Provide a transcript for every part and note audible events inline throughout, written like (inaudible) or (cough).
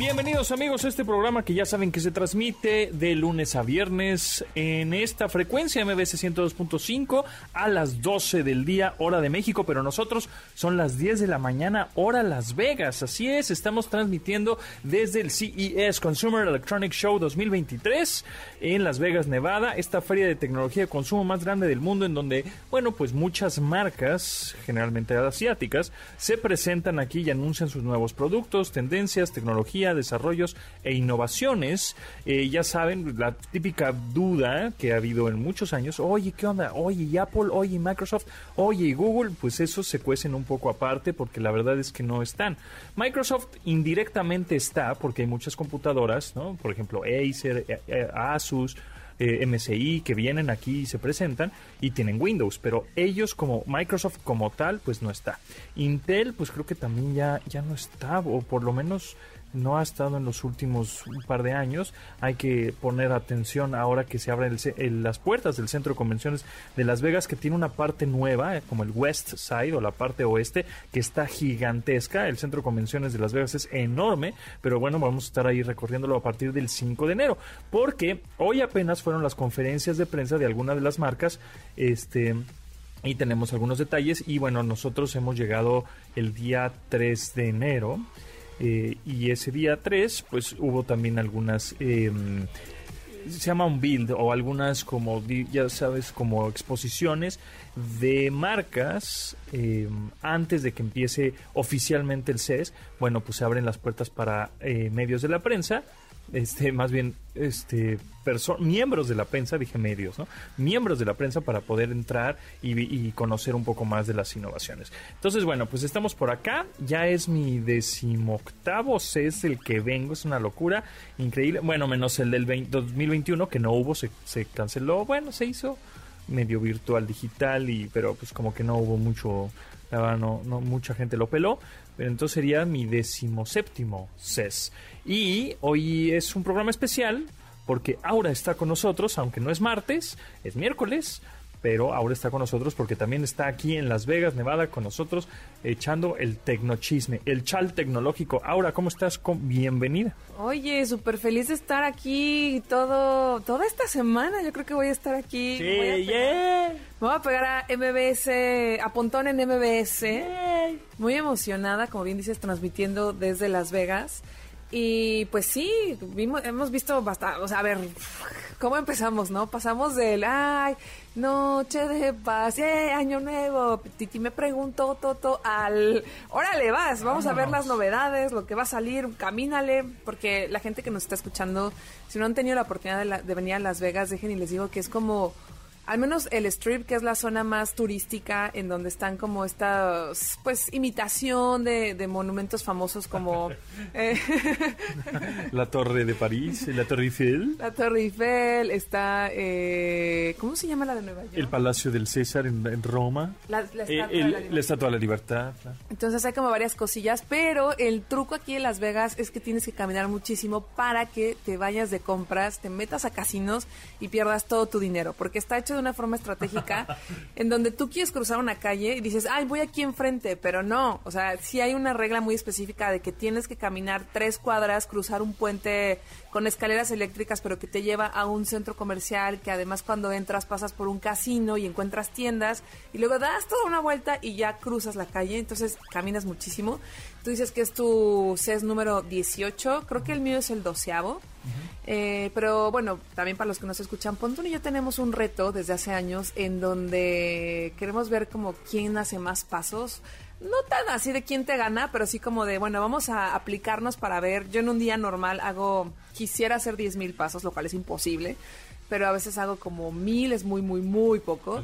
Bienvenidos amigos a este programa que ya saben que se transmite de lunes a viernes en esta frecuencia MBS 102.5 a las 12 del día hora de México, pero nosotros son las 10 de la mañana hora Las Vegas. Así es, estamos transmitiendo desde el CES Consumer Electronic Show 2023 en Las Vegas, Nevada, esta feria de tecnología de consumo más grande del mundo en donde, bueno, pues muchas marcas, generalmente asiáticas, se presentan aquí y anuncian sus nuevos productos, tendencias, tecnología, desarrollos e innovaciones. Eh, ya saben, la típica duda que ha habido en muchos años, oye, ¿qué onda? Oye, ¿y Apple? Oye, ¿y Microsoft? Oye, ¿y Google? Pues eso se cuecen un poco aparte porque la verdad es que no están. Microsoft indirectamente está porque hay muchas computadoras, ¿no? Por ejemplo, Acer, eh, eh, Asus, MSI que vienen aquí y se presentan y tienen Windows, pero ellos como Microsoft como tal, pues no está. Intel, pues creo que también ya, ya no está, o por lo menos no ha estado en los últimos un par de años. Hay que poner atención ahora que se abren las puertas del centro de convenciones de Las Vegas, que tiene una parte nueva, eh, como el West Side o la parte oeste, que está gigantesca. El centro de convenciones de Las Vegas es enorme, pero bueno, vamos a estar ahí recorriéndolo a partir del 5 de enero, porque hoy apenas fueron las conferencias de prensa de algunas de las marcas. Este y tenemos algunos detalles y bueno, nosotros hemos llegado el día 3 de enero eh, y ese día 3, pues hubo también algunas... Em, se llama un build o algunas como ya sabes como exposiciones de marcas em, antes de que empiece oficialmente el CES bueno pues se abren las puertas para eh, medios de la prensa este, más bien, este, miembros de la prensa, dije medios, ¿no? Miembros de la prensa para poder entrar y, conocer un poco más de las innovaciones. Entonces, bueno, pues estamos por acá. Ya es mi decimoctavo es el que vengo, es una locura increíble. Bueno, menos el del 2021 que no hubo, se, se canceló. Bueno, se hizo medio virtual digital y pero pues como que no hubo mucho no, no mucha gente lo peló pero entonces sería mi decimoséptimo CES. Y hoy es un programa especial porque Aura está con nosotros, aunque no es martes, es miércoles pero ahora está con nosotros porque también está aquí en Las Vegas, Nevada, con nosotros echando el tecnochisme, el chal tecnológico. Aura, ¿cómo estás? Bienvenida. Oye, súper feliz de estar aquí todo, toda esta semana. Yo creo que voy a estar aquí. Sí, voy yeah. Me voy a pegar a MBS, a Pontón en MBS. Muy emocionada, como bien dices, transmitiendo desde Las Vegas. Y pues sí, vimos, hemos visto bastante, o sea, a ver, ¿cómo empezamos, no? Pasamos del, ay, noche de paz, eh, año nuevo, Titi me preguntó, Toto, al, órale, vas, vamos a ver las novedades, lo que va a salir, camínale, porque la gente que nos está escuchando, si no han tenido la oportunidad de, de venir a Las Vegas, dejen y les digo que es como al menos el strip, que es la zona más turística, en donde están como estas, pues, imitación de, monumentos famosos como... (laughs) Eh, (laughs) la Torre de París, la Torre Eiffel. La Torre Eiffel, está... Eh, ¿Cómo se llama la de Nueva York? El Palacio del César en, Roma. La, eh, Estatua, de la Libertad. Entonces hay como varias cosillas, pero el truco aquí en Las Vegas es que tienes que caminar muchísimo para que te vayas de compras, te metas a casinos y pierdas todo tu dinero, porque está hecho de una forma estratégica (laughs) en donde tú quieres cruzar una calle y dices, ay, voy aquí enfrente, pero no, o sea, sí hay una regla muy específica de que tienes que caminar tres cuadras, cruzar un puente con escaleras eléctricas, pero que te lleva a un centro comercial, que además cuando entras pasas por un casino y encuentras tiendas, y luego das toda una vuelta y ya cruzas la calle, entonces caminas muchísimo. Tú dices que es tu CES número 18, creo que el mío es el doceavo. Eh, pero bueno, también para los que nos escuchan, Pontón y yo tenemos un reto desde hace años en donde queremos ver como quién hace más pasos. No tan así de quién te gana, pero sí como de, bueno, vamos a aplicarnos para ver. Yo en un día normal hago, quisiera hacer 10 mil pasos, lo cual es imposible, pero a veces hago como mil, es muy, muy, muy poco.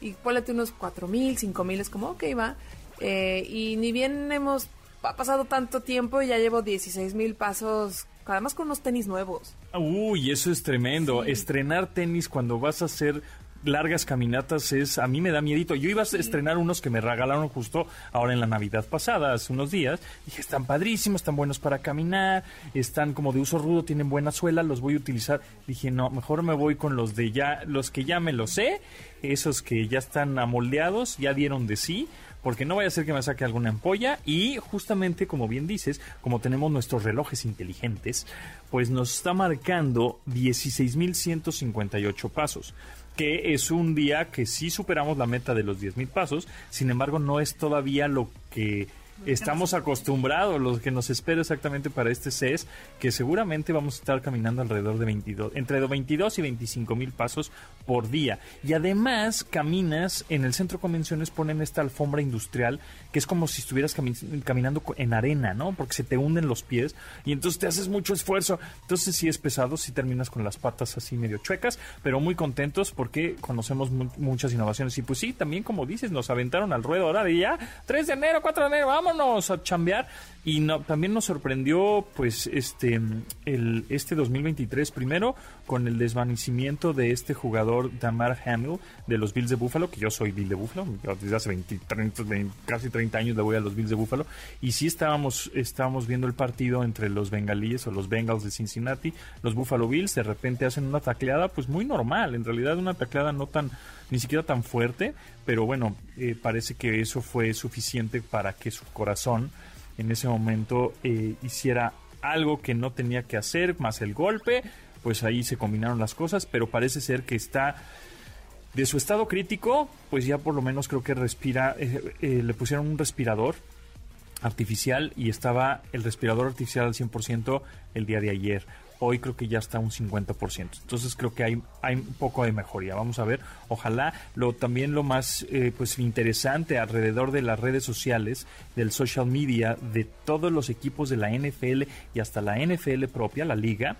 Y ponle unos cuatro mil, cinco mil, es como, ok, va. Eh, y ni bien hemos ha pasado tanto tiempo y ya llevo 16 mil pasos además con unos tenis nuevos. Uy, eso es tremendo. Estrenar tenis cuando vas a hacer largas caminatas es, a mí me da miedito. Yo iba a estrenar unos que me regalaron justo ahora en la Navidad pasada, hace unos días. Dije, están padrísimos, están buenos para caminar, están como de uso rudo, tienen buena suela, los voy a utilizar. Dije, no, mejor me voy con los de ya, los que ya me los sé, esos que ya están amoldeados, ya dieron de sí porque no vaya a ser que me saque alguna ampolla. Y justamente como bien dices, como tenemos nuestros relojes inteligentes, pues nos está marcando 16.158 pasos que es un día que sí superamos la meta de los 10.000 pasos, sin embargo no es todavía lo que estamos acostumbrados, lo que nos espera exactamente para este CES, que seguramente vamos a estar caminando alrededor de 22, entre 22 y 25 mil pasos por día. Y además caminas, en el centro de convenciones ponen esta alfombra industrial, que es como si estuvieras caminando en arena, ¿no? Porque se te hunden los pies y entonces te haces mucho esfuerzo. Entonces sí es pesado, sí terminas con las patas así medio chuecas, pero muy contentos porque conocemos muchas innovaciones. Y pues sí, también como dices, nos aventaron al ruedo ahora de ya 3 de enero, 4 de enero, vámonos a chambear. Y no, también nos sorprendió, pues, este, el, este 2023, primero, con el desvanecimiento de este jugador, Damar Hamill, de los Bills de Buffalo, que yo soy Bill de Buffalo, desde hace 20, 30, casi 30 años le voy a los Bills de Buffalo, y sí estábamos, estábamos viendo el partido entre los bengalíes o los Bengals de Cincinnati, los Buffalo Bills, de repente hacen una tacleada, pues muy normal, en realidad una tacleada no tan ni siquiera tan fuerte, pero bueno, eh, parece que eso fue suficiente para que su corazón en ese momento eh, hiciera algo que no tenía que hacer, más el golpe, pues ahí se combinaron las cosas, pero parece ser que está de su estado crítico, pues ya por lo menos creo que respira, eh, le pusieron un respirador artificial y estaba el respirador artificial al 100% el día de ayer hoy creo que ya está un 50%. Entonces creo que hay, hay un poco de mejoría. Vamos a ver, ojalá lo también lo más eh, pues interesante alrededor de las redes sociales, del social media, de todos los equipos de la NFL y hasta la NFL propia, la liga,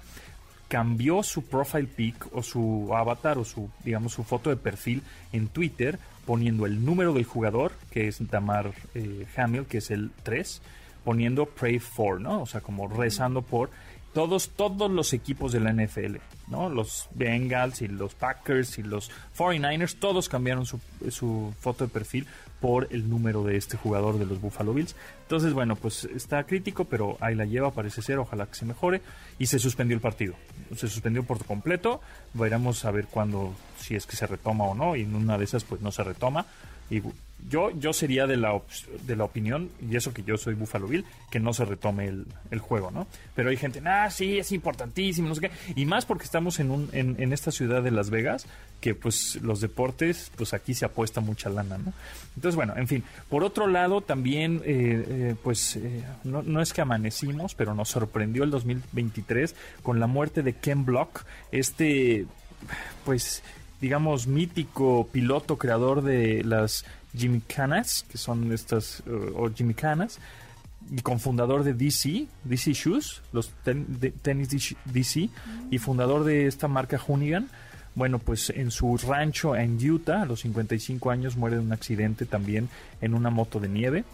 cambió su profile pic o su avatar o su digamos su foto de perfil en Twitter poniendo el número del jugador que es Damar eh, Hamill que es el 3 poniendo pray for no o sea como rezando por todos, todos los equipos de la NFL, ¿no? Los Bengals y los Packers y los 49ers, todos cambiaron su, foto de perfil por el número de este jugador de los Buffalo Bills. Entonces, bueno, pues está crítico, pero ahí la lleva, parece ser, ojalá que se mejore. Y se suspendió el partido. Se suspendió por completo. Veremos a ver cuándo, si es que se retoma o no. Y en una de esas, pues no se retoma. Y yo, yo sería de la, de la opinión, y eso que yo soy Buffalo Bill, que no se retome el, el juego, ¿no? Pero hay gente, ah, sí, es importantísimo, no sé qué. Y más porque estamos en, un, en, esta ciudad de Las Vegas, que pues los deportes, pues aquí se apuesta mucha lana, ¿no? Entonces, bueno, en fin. Por otro lado, también, eh, eh, pues, eh, no, no es que amanecimos, pero nos sorprendió el 2023 con la muerte de Ken Block, este, pues digamos, mítico piloto creador de las Canas, que son estas, uh, o Canas, y cofundador de DC, DC Shoes, los tenis DC, y fundador de esta marca Hoonigan. Bueno, pues en su rancho en Utah, a los 55 años, muere de un accidente también en una moto de nieve.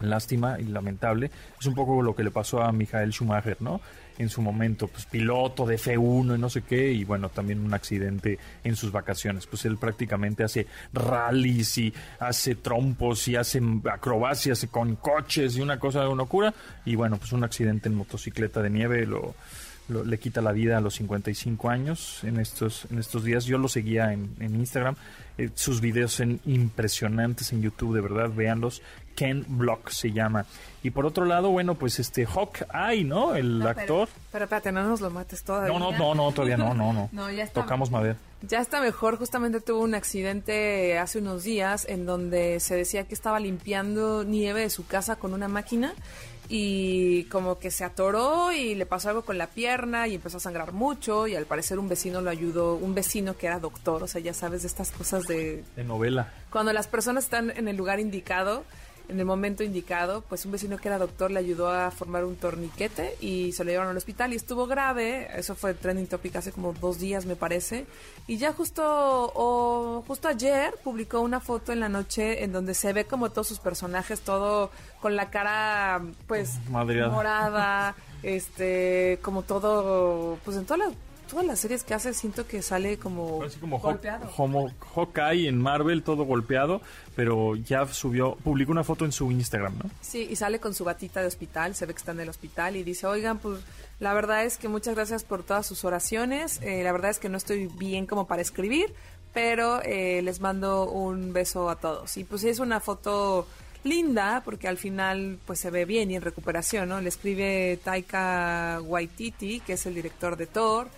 Lástima y lamentable. Es un poco lo que le pasó a Michael Schumacher, ¿no? en su momento, pues piloto de F1 y no sé qué, y bueno, también un accidente en sus vacaciones. Pues él prácticamente hace rallies y hace trompos y hace acrobacias con coches y una cosa de locura. Y bueno, pues un accidente en motocicleta de nieve lo, le quita la vida a los 55 años en estos, en estos días. Yo lo seguía en, en Instagram. Eh, sus videos son impresionantes en YouTube, de verdad, véanlos. Ken Block se llama. Y por otro lado, bueno, pues este Hawkeye, ¿no? El actor. Pero, espérate, no nos lo mates todavía. No, no, no, no, todavía no, no, no. (laughs) no ya está, Tocamos madera. Ya está mejor, justamente tuvo un accidente hace unos días en donde se decía que estaba limpiando nieve de su casa con una máquina y como que se atoró y le pasó algo con la pierna y empezó a sangrar mucho y al parecer un vecino lo ayudó, un vecino que era doctor, o sea, ya sabes de estas cosas de... De novela. Cuando las personas están en el lugar indicado, en el momento indicado, pues un vecino que era doctor le ayudó a formar un torniquete y se lo llevaron al hospital y estuvo grave. Eso fue trending topic hace como dos días, me parece. Y ya justo, o justo ayer publicó una foto en la noche en donde se ve como todos sus personajes, todo con la cara, pues, morada, este, como todo, pues en toda la todas las series que hace siento que sale como, Así como, golpeado. como Hawkeye en Marvel, todo golpeado, pero ya subió, publicó una foto en su Instagram, ¿no? Sí, y sale con su batita de hospital, se ve que está en el hospital y dice, oigan, pues la verdad es que muchas gracias por todas sus oraciones, eh, la verdad es que no estoy bien como para escribir, pero eh, les mando un beso a todos. Y pues es una foto linda porque al final pues se ve bien y en recuperación, ¿no? Le escribe Taika Waititi, que es el director de Thor,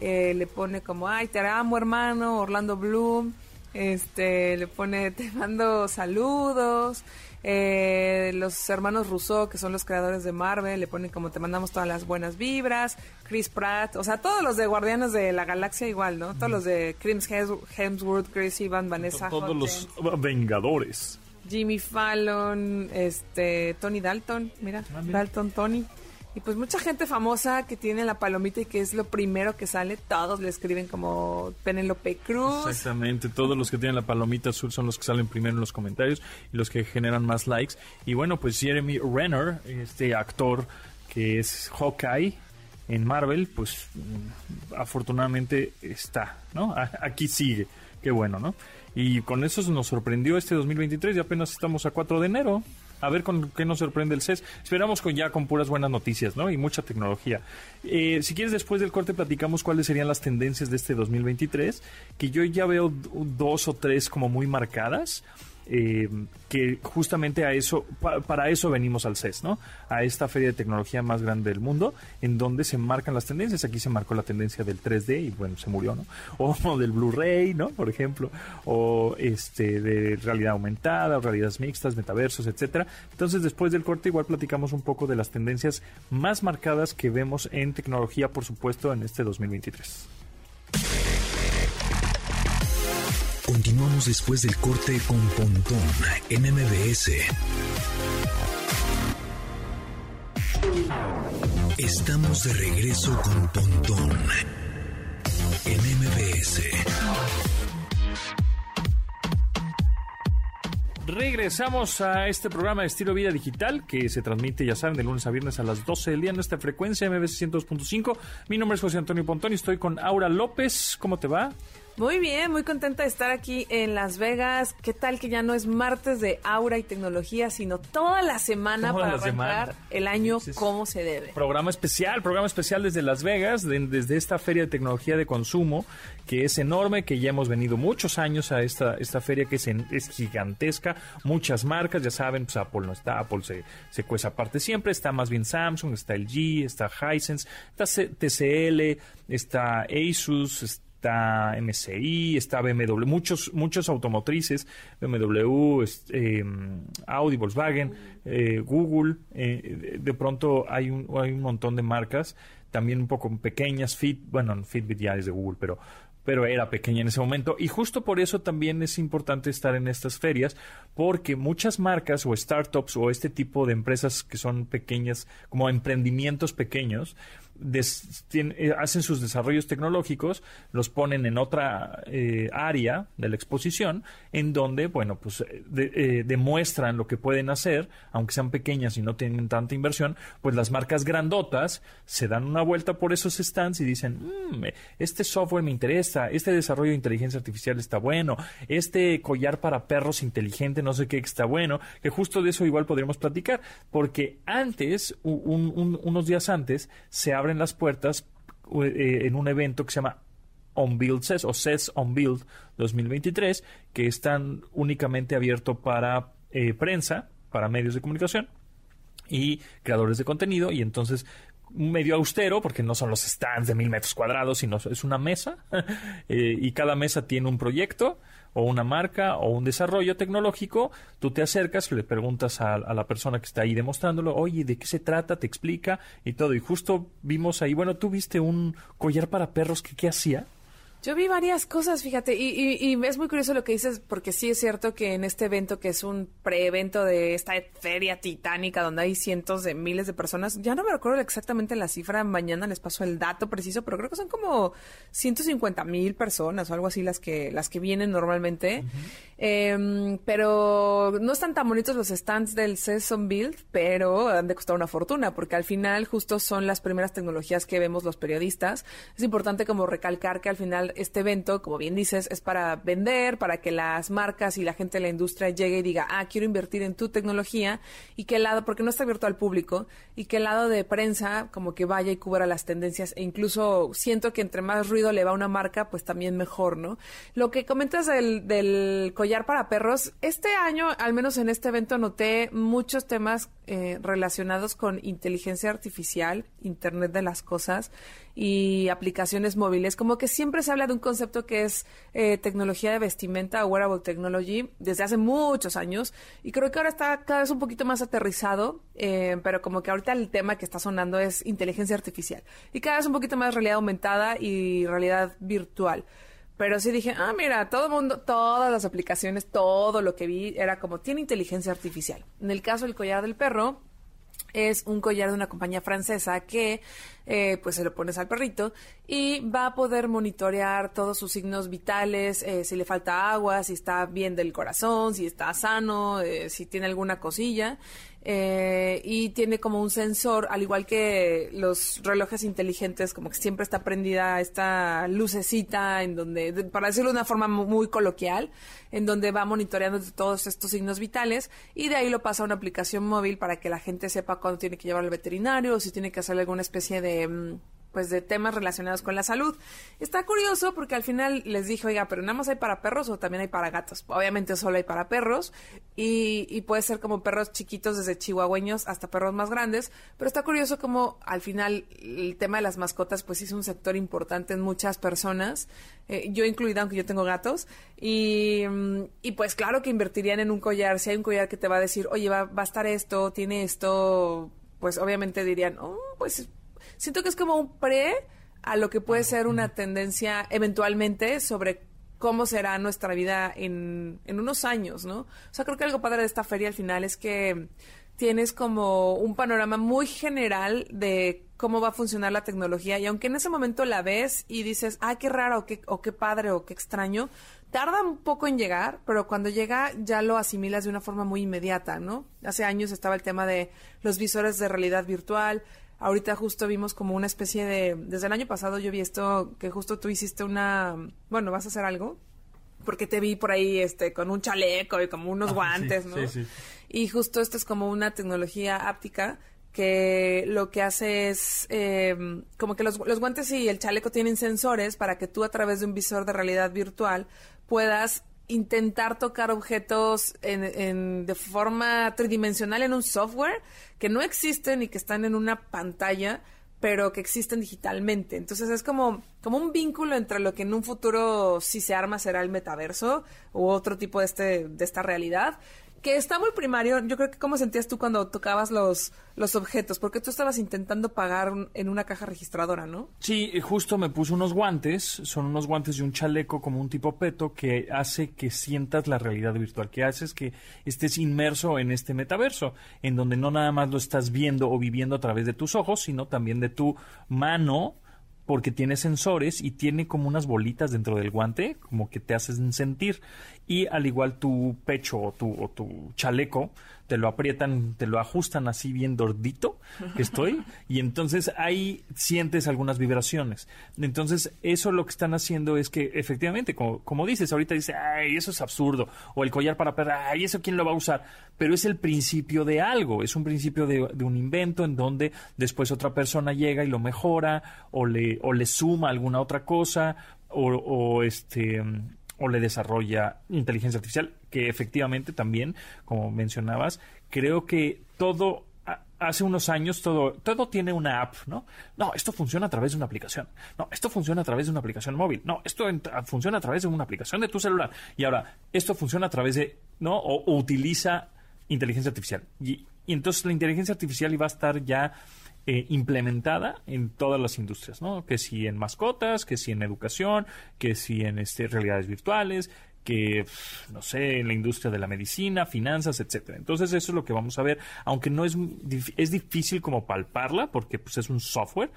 eh, le pone como, ay, te amo hermano, Orlando Bloom, este, le pone, (laughs) te mando saludos. Eh, los hermanos Rousseau, que son los creadores de Marvel, le ponen como te mandamos todas las buenas vibras. Chris Pratt, o sea, todos los de Guardianes de la Galaxia igual, ¿no? Todos los de Chris Hems- Hemsworth, Chris Evans, Vanessa Todos los Vengadores. Jimmy Fallon, este, Tony Dalton, mira, Ah, mira. Dalton Tony. Y pues mucha gente famosa que tiene la palomita y que es lo primero que sale, todos le escriben como Penélope Cruz. Exactamente, todos los que tienen la palomita azul son los que salen primero en los comentarios y los que generan más likes. Y bueno, pues Jeremy Renner, este actor que es Hawkeye en Marvel, pues mm, afortunadamente está, ¿no? Aquí sigue, qué bueno, ¿no? Y con eso nos sorprendió este 2023 y apenas estamos a 4 de enero. A ver con qué nos sorprende el CES. Esperamos con ya con puras buenas noticias, ¿no? Y mucha tecnología. Eh, si quieres, después del corte platicamos cuáles serían las tendencias de este 2023, que yo ya veo dos o tres como muy marcadas. Eh, que justamente a eso, pa- para eso venimos al CES, ¿no? A esta feria de tecnología más grande del mundo, en donde se marcan las tendencias. Aquí se marcó la tendencia del 3D y bueno, se murió, ¿no? (laughs) O del Blu-ray, ¿no? Por ejemplo, o este de realidad aumentada, realidades mixtas, metaversos, etcétera. Entonces, después del corte, igual platicamos un poco de las tendencias más marcadas que vemos en tecnología, por supuesto, en este 2023. Continuamos después del corte con Pontón en MBS. Estamos de regreso con Pontón en MBS. Regresamos a este programa de estilo vida digital que se transmite, ya saben, de lunes a viernes a las 12 del día en esta frecuencia MBC 102.5. Mi nombre es José Antonio Pontón y estoy con Aura López. ¿Cómo te va? Muy bien, muy contenta de estar aquí en Las Vegas. ¿Qué tal que ya no es martes de aura y tecnología, sino toda la semana Toda para la arrancar semana. el año Sí, sí. como se debe? Programa especial, programa especial desde Las Vegas, de- desde esta feria de tecnología de consumo, que es enorme, que ya hemos venido muchos años a esta, esta feria que es, en- es gigantesca, muchas marcas, ya saben, pues Apple no está, Apple se, se cueza aparte siempre, está más bien Samsung, está LG, está Hisense, está C- TCL, está Asus, está MSI, está BMW, muchos, muchos automotrices, BMW, es- eh, Audi, Volkswagen, eh, Google, eh, de pronto hay un, hay un montón de marcas, también un poco pequeñas, Fit, bueno, Fitbit ya es de Google, pero pero era pequeña en ese momento. Y justo por eso también es importante estar en estas ferias porque muchas marcas o startups o este tipo de empresas que son pequeñas como emprendimientos pequeños eh, hacen sus desarrollos tecnológicos, los ponen en otra eh, área de la exposición, en donde, bueno, pues eh, de- eh, demuestran lo que pueden hacer, aunque sean pequeñas y no tienen tanta inversión, pues las marcas grandotas se dan una vuelta por esos stands y dicen, "Mm, este software me interesa, este desarrollo de inteligencia artificial está bueno, este collar para perros inteligente, no sé qué, está bueno, que justo de eso igual podríamos platicar, porque antes, un- un- unos días antes, se abren las puertas eh, en un evento que se llama On Build CES o CES On Build 2023, que están únicamente abierto para eh, prensa, para medios de comunicación y creadores de contenido. Y entonces medio austero porque no son los stands de mil metros cuadrados sino es una mesa (laughs) eh, y cada mesa tiene un proyecto o una marca o un desarrollo tecnológico tú te acercas le preguntas a, la persona que está ahí demostrándolo oye de qué se trata te explica y todo. Y justo vimos ahí bueno tú viste un collar para perros que qué hacía Yo vi varias cosas, fíjate, y, y, es muy curioso lo que dices, porque sí es cierto que en este evento, que es un pre-evento de esta feria titánica, donde hay cientos de miles de personas, ya no me recuerdo exactamente la cifra, mañana les paso el dato preciso, pero creo que son como 150 mil personas o algo así las que, las que vienen normalmente. Em, pero no están tan bonitos los stands del Season Build, pero han de costar una fortuna, porque al final justo son las primeras tecnologías que vemos los periodistas. Es importante como recalcar que al final este evento, como bien dices, es para vender, para que las marcas y la gente de la industria llegue y diga, ah, quiero invertir en tu tecnología, y que el lado, porque no está abierto al público, y que el lado de prensa como que vaya y cubra las tendencias, e incluso siento que entre más ruido le va a una marca, pues también mejor, ¿no? Lo que comentas del, del collar para perros, este año, al menos en este evento, noté muchos temas eh, relacionados con inteligencia artificial, Internet de las Cosas, y aplicaciones móviles. Como que siempre se habla de un concepto que es eh, tecnología de vestimenta wearable technology desde hace muchos años y creo que ahora está cada vez un poquito más aterrizado, eh, pero como que ahorita el tema que está sonando es inteligencia artificial y cada vez un poquito más realidad aumentada y realidad virtual. Pero sí dije, ah, mira, todo el mundo, todas las aplicaciones, todo lo que vi era como, tiene inteligencia artificial. En el caso del collar del perro, es un collar de una compañía francesa que eh, pues se lo pones al perrito y va a poder monitorear todos sus signos vitales, eh, si le falta agua, si está bien del corazón, si está sano, eh, si tiene alguna cosilla. Y tiene como un sensor, al igual que los relojes inteligentes, como que siempre está prendida esta lucecita en donde, para decirlo de una forma muy coloquial, en donde va monitoreando todos estos signos vitales y de ahí lo pasa a una aplicación móvil para que la gente sepa cuándo tiene que llevar al veterinario o si tiene que hacer alguna especie de Mm, pues de temas relacionados con la salud. Está curioso porque al final les dije, oiga, pero nada más hay para perros o también hay para gatos. Obviamente solo hay para perros y, puede ser como perros chiquitos desde chihuahueños hasta perros más grandes, pero está curioso como al final el tema de las mascotas pues es un sector importante en muchas personas, eh, yo incluida aunque yo tengo gatos, y, mm, y, pues claro que invertirían en un collar, si hay un collar que te va a decir, oye, va, va a estar esto, tiene esto, pues obviamente dirían, oh, pues siento que es como un pre a lo que puede ser una tendencia eventualmente sobre cómo será nuestra vida en, en unos años, ¿no? O sea, creo que algo padre de esta feria al final es que tienes como un panorama muy general de cómo va a funcionar la tecnología y aunque en ese momento la ves y dices, ah, qué raro o qué, o qué padre o qué extraño, tarda un poco en llegar, pero cuando llega ya lo asimilas de una forma muy inmediata, ¿no? Hace años estaba el tema de los visores de realidad virtual, Ahorita justo vimos como una especie de... Desde el año pasado yo vi esto, que justo tú hiciste una... Bueno, vas a hacer algo. Porque te vi por ahí este con un chaleco y como unos guantes, ¿no? Sí, sí. Y justo esto es como una tecnología áptica que lo que hace es em, como que los, los, guantes y el chaleco tienen sensores para que tú a través de un visor de realidad virtual puedas intentar tocar objetos en, de forma tridimensional en un software que no existen y que están en una pantalla, pero que existen digitalmente. Entonces es como, como un vínculo entre lo que en un futuro, si se arma, será el metaverso u otro tipo de, este, de esta realidad que está muy primario. Yo creo que cómo sentías tú cuando tocabas los, los objetos, porque tú estabas intentando pagar en una caja registradora, ¿no? Sí, justo me puse unos guantes, son unos guantes y un chaleco como un tipo peto que hace que sientas la realidad virtual, que haces que estés inmerso en este metaverso, en donde no nada más lo estás viendo o viviendo a través de tus ojos, sino también de tu mano porque tiene sensores y tiene como unas bolitas dentro del guante, como que te hacen sentir. Y al igual tu pecho o tu, o tu chaleco te lo aprietan, te lo ajustan así bien dordito que estoy y entonces ahí sientes algunas vibraciones. Entonces eso lo que están haciendo es que efectivamente, como, dices, ahorita dice, ay, eso es absurdo, o el collar para perra, ay, eso quién lo va a usar, pero es el principio de algo, es un principio de, un invento en donde después otra persona llega y lo mejora o le, o le suma alguna otra cosa o, o este o le desarrolla inteligencia artificial, que efectivamente también, como mencionabas, creo que todo hace unos años todo, todo tiene una app, ¿no? No, esto funciona a través de una aplicación. No, esto funciona a través de una aplicación móvil. No, esto funciona a través de una aplicación de tu celular. Y ahora, esto funciona a través de, ¿no? O, utiliza inteligencia artificial. Y, y, entonces la inteligencia artificial iba a estar ya eh, implementada en todas las industrias, ¿no? Que si en mascotas, que si en educación, que si en este, realidades virtuales, que, no sé, en la industria de la medicina, finanzas, etcétera. Entonces eso es lo que vamos a ver, aunque no es, es difícil como palparla, porque pues es un software.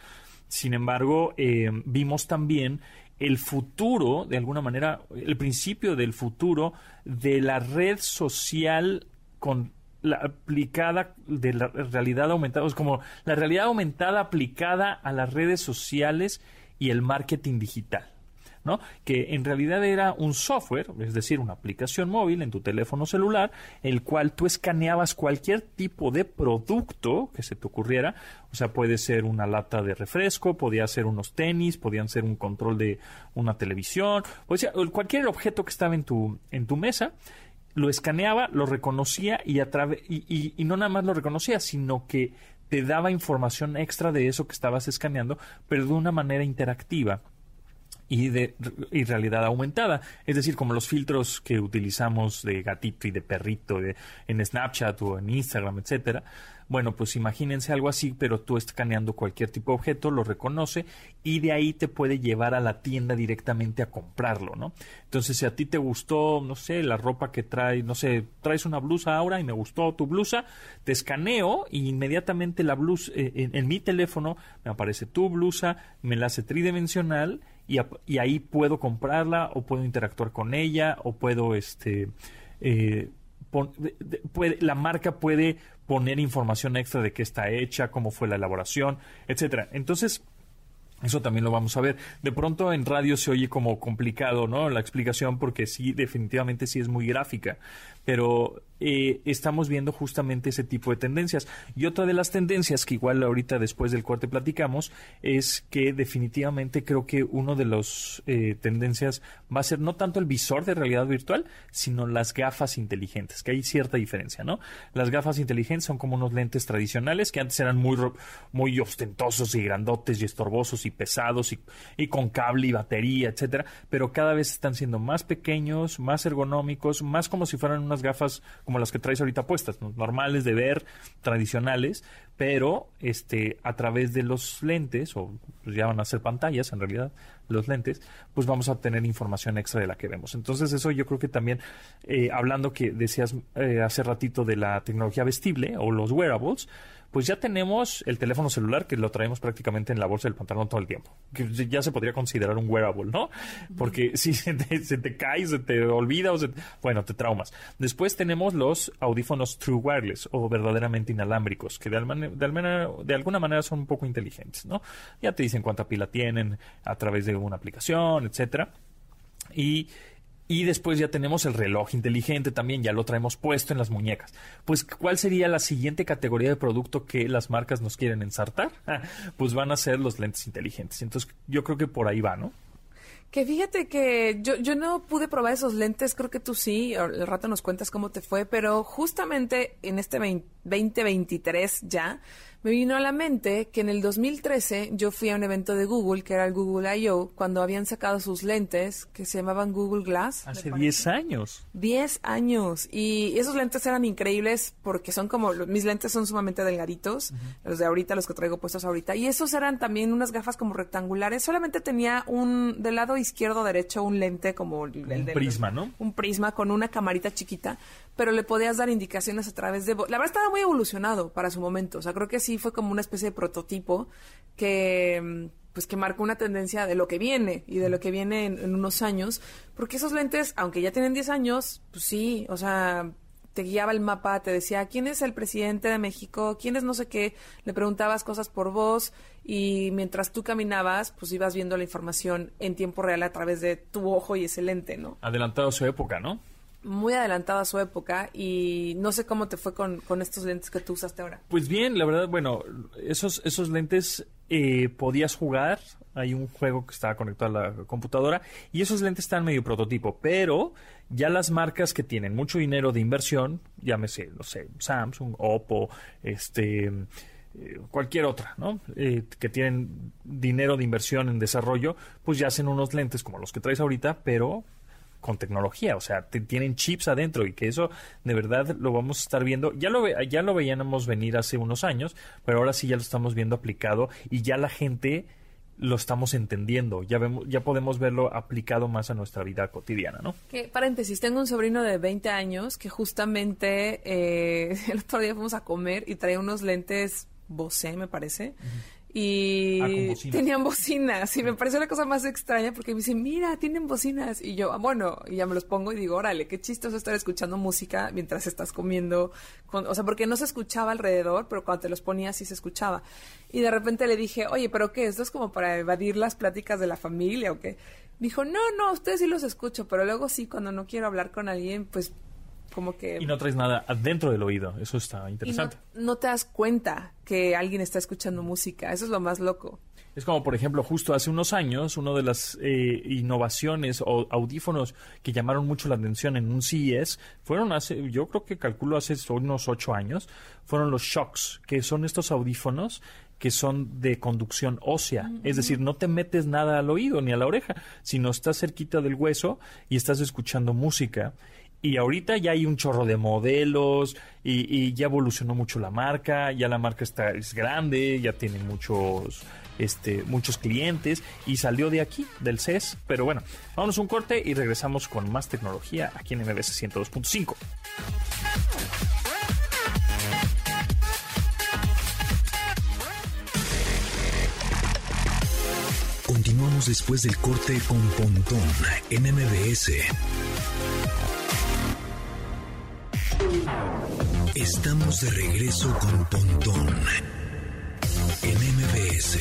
Sin embargo, eh, vimos también el futuro, de alguna manera, el principio del futuro de la red social con la aplicada de la realidad aumentada, es como la realidad aumentada aplicada a las redes sociales y el marketing digital. ¿no? Que en realidad era un software, es decir, una aplicación móvil en tu teléfono celular, el cual tú escaneabas cualquier tipo de producto que se te ocurriera, o sea, puede ser una lata de refresco, podía ser unos tenis, podían ser un control de una televisión, o sea, cualquier objeto que estaba en tu, en tu mesa, lo escaneaba, lo reconocía y, a y, no nada más lo reconocía, sino que te daba información extra de eso que estabas escaneando, pero de una manera interactiva y de realidad aumentada. Es decir, como los filtros que utilizamos de gatito y de perrito en Snapchat o en Instagram, etcétera. Bueno, pues imagínense algo así, pero tú escaneando cualquier tipo de objeto, lo reconoce y de ahí te puede llevar a la tienda directamente a comprarlo, ¿no? Entonces, si a ti te gustó, no sé, la ropa que trae, no sé, traes una blusa ahora y me gustó tu blusa, te escaneo y inmediatamente la blusa, eh, en, mi teléfono me aparece tu blusa, me la hace tridimensional y, y, ahí puedo comprarla o puedo interactuar con ella o puedo este eh, puede, la marca puede poner información extra de qué está hecha, cómo fue la elaboración, etcétera. Entonces, eso también lo vamos a ver. De pronto en radio se oye como complicado, ¿no? La explicación porque sí, definitivamente sí es muy gráfica pero eh, estamos viendo justamente ese tipo de tendencias. Y otra de las tendencias que igual ahorita después del corte platicamos es que definitivamente creo que uno de las eh, tendencias va a ser no tanto el visor de realidad virtual, sino las gafas inteligentes, que hay cierta diferencia, ¿no? Las gafas inteligentes son como unos lentes tradicionales que antes eran muy, muy ostentosos y grandotes y estorbosos y pesados y, y con cable y batería, etcétera, pero cada vez están siendo más pequeños, más ergonómicos, más como si fueran gafas como las que traes ahorita puestas, normales de ver, tradicionales, pero este a través de los lentes, o pues ya van a ser pantallas en realidad, los lentes, pues vamos a tener información extra de la que vemos. Entonces eso yo creo que también, eh, hablando que decías eh, hace ratito de la tecnología vestible o los wearables, pues ya tenemos el teléfono celular que lo traemos prácticamente en la bolsa del pantalón todo el tiempo. Que ya se podría considerar un wearable, ¿no? Porque (laughs) si se te, cae, se te olvida o se bueno, te traumas. Después tenemos los audífonos True Wireless o verdaderamente inalámbricos, que de, de alguna manera son un poco inteligentes, ¿no? Ya te dicen cuánta pila tienen a través de una aplicación, etcétera. Y y después ya tenemos el reloj inteligente también, ya lo traemos puesto en las muñecas. Pues, ¿cuál sería la siguiente categoría de producto que las marcas nos quieren ensartar? pues van a ser los lentes inteligentes. Entonces, yo creo que por ahí va, ¿no? Que fíjate que yo, yo no pude probar esos lentes, creo que tú sí, el rato nos cuentas cómo te fue, pero justamente en este 2023 ya me vino a la mente que en el 2013 yo fui a un evento de Google, que era el Google I.O., cuando habían sacado sus lentes, que se llamaban Google Glass. Hace 10 años. 10 años. Y esos lentes eran increíbles porque son como, mis lentes son sumamente delgaditos, los de ahorita, los que traigo puestos ahorita. Y esos eran también unas gafas como rectangulares. Solamente tenía un, del lado izquierdo derecho, un lente como... El, un prisma, ¿no? Un prisma con una camarita chiquita, pero le podías dar indicaciones a través de... La verdad estaba muy evolucionado para su momento. O sea, creo que sí fue como una especie de prototipo que mm, pues que marcó una tendencia de lo que viene y de lo que viene en, unos años, porque esos lentes, aunque ya tienen 10 años, pues sí, o sea, te guiaba el mapa, te decía quién es el presidente de México, quién es no sé qué, le preguntabas cosas por voz y mientras tú caminabas, pues ibas viendo la información en tiempo real a través de tu ojo y ese lente, ¿no? Adelantado su época, ¿no? Muy adelantada a su época y no sé cómo te fue con, estos lentes que tú usaste ahora. Pues bien, la verdad, bueno, esos, esos lentes eh, podías jugar, hay un juego que estaba conectado a la computadora y esos lentes están medio prototipo, pero ya las marcas que tienen mucho dinero de inversión, llámese, no sé, Samsung, Oppo, este eh, cualquier otra, ¿no? Eh, que tienen dinero de inversión en desarrollo, pues ya hacen unos lentes como los que traes ahorita, pero con tecnología, o sea, te, tienen chips adentro y que eso de verdad lo vamos a estar viendo. Ya lo, ya lo veíamos venir hace unos años, pero ahora sí ya lo estamos viendo aplicado y ya la gente lo estamos entendiendo, ya vemos, ya podemos verlo aplicado más a nuestra vida cotidiana, ¿no? Que, paréntesis, tengo un sobrino de 20 años que justamente eh, (laughs) el otro día fuimos a comer y traía unos lentes Bose, me parece. Y Ah, tenían bocinas. Y me pareció la cosa más extraña porque me dicen, mira, tienen bocinas. Y yo, ah, bueno, y ya me los pongo y digo, órale, qué chistoso estar escuchando música mientras estás comiendo. Con, o sea, porque no se escuchaba alrededor, pero cuando te los ponías sí se escuchaba. Y de repente le dije, oye, ¿pero qué? ¿Esto es como para evadir las pláticas de la familia o qué? Dijo, no, no, ustedes sí los escucho, pero luego sí, cuando no quiero hablar con alguien, pues como que... Y no traes nada adentro del oído, eso está interesante. no, no te das cuenta que alguien está escuchando música, eso es lo más loco. Es como, por ejemplo, justo hace unos años, una de las eh, innovaciones o audífonos que llamaron mucho la atención en un CES fueron hace, yo creo que calculo hace unos ocho años, fueron los Shocks, que son estos audífonos que son de conducción ósea. Es decir, no te metes nada al oído ni a la oreja, sino estás cerquita del hueso y estás escuchando música. Y ahorita ya hay un chorro de modelos y, ya evolucionó mucho la marca, ya la marca está es grande, ya tiene muchos este, muchos clientes y salió de aquí, del CES. Pero bueno, vámonos un corte y regresamos con más tecnología aquí en MBS 102.5. Continuamos después del corte con Pontón en MBS. Estamos de regreso con Pontón en MBS.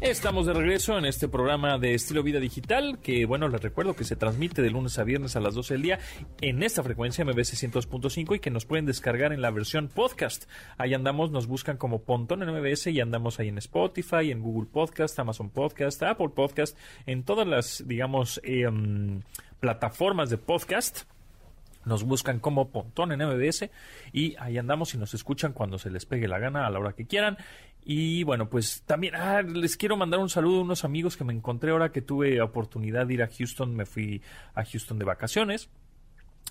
Estamos de regreso en este programa de estilo vida digital que, bueno, les recuerdo que se transmite de lunes a viernes a las 12 del día en esta frecuencia MBS 102.5 y que nos pueden descargar en la versión podcast. Ahí andamos, nos buscan como Pontón en MBS y andamos ahí en Spotify, en Google Podcast, Amazon Podcast, Apple Podcast, en todas las, digamos, em, plataformas de podcast. Nos buscan como Pontón en MBS y ahí andamos y nos escuchan cuando se les pegue la gana a la hora que quieran. Y bueno, pues también ah, les quiero mandar un saludo a unos amigos que me encontré ahora que tuve oportunidad de ir a Houston. Me fui a Houston de vacaciones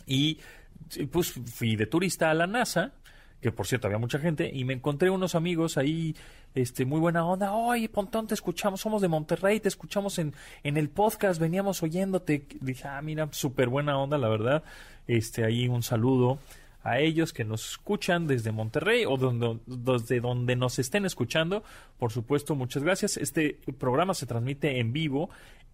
y pues fui de turista a la NASA que por cierto había mucha gente, y me encontré unos amigos ahí, este, muy buena onda, oye, Pontón, te escuchamos, somos de Monterrey, te escuchamos en, en el podcast, veníamos oyéndote, dije, ah, mira, súper buena onda, la verdad, este, ahí un saludo a ellos que nos escuchan desde Monterrey o donde, desde donde nos estén escuchando, por supuesto, muchas gracias, este programa se transmite en vivo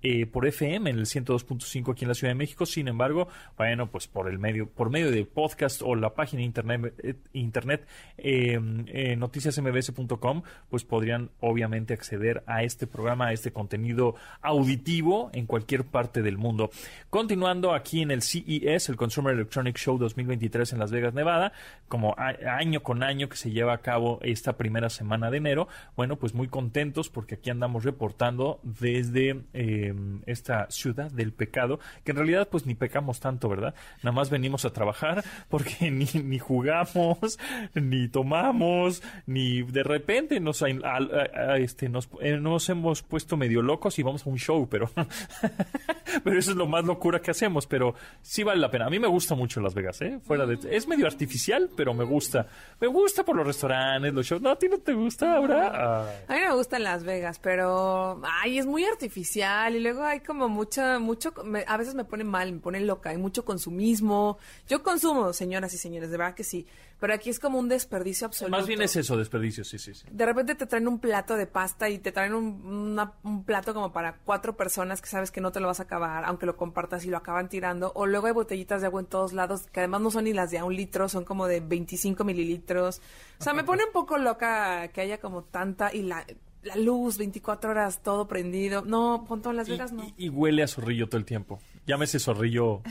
eh, por FM en el 102.5 aquí en la Ciudad de México. Sin embargo, bueno, pues por el medio, por medio de podcast o la página internet, internet eh, eh, noticiasmbs.com, pues podrían obviamente acceder a este programa, a este contenido auditivo en cualquier parte del mundo. Continuando aquí en el CES, el Consumer Electronic Show 2023 en Las Vegas, Nevada, como año con año que se lleva a cabo esta primera semana de enero. Bueno, pues muy contentos porque aquí andamos reportando desde eh, esta ciudad del pecado, que en realidad pues ni pecamos tanto, ¿verdad? Nada más venimos a trabajar (laughs) porque (laughs) ni, ni jugamos, ni tomamos, ni de repente nos, a- a- este, nos, eh, nos hemos puesto medio locos y vamos a un show, pero, (laughs) pero eso es lo más locura que hacemos, pero sí vale la pena. A mí me gusta mucho Las Vegas, ¿eh? Fuera de, medio artificial, pero me gusta. Me gusta por los restaurantes, los shows. No, a ti no te gusta, ahora. A mí me gustan Las Vegas, pero ay, es muy artificial y luego hay como mucha, mucho, me- a veces me pone mal, me pone loca, hay mucho consumismo. Yo consumo, señoras y señores, de verdad que sí, pero aquí es como un desperdicio absoluto. Más bien es eso, desperdicio, sí, sí, sí. De repente te traen un plato de pasta y te traen un, una- un plato como para cuatro personas que sabes que no te lo vas a acabar, aunque lo compartas y lo acaban tirando. O luego hay botellitas de agua en todos lados, que además no son ni las de a un litro, son como de 25 mililitros. O sea, me pone un poco loca que haya como tanta y la, la luz, 24 horas, todo prendido. No, punto en Las Vegas y, no. y- y huele a zorrillo todo el tiempo. Llámese zorrillo,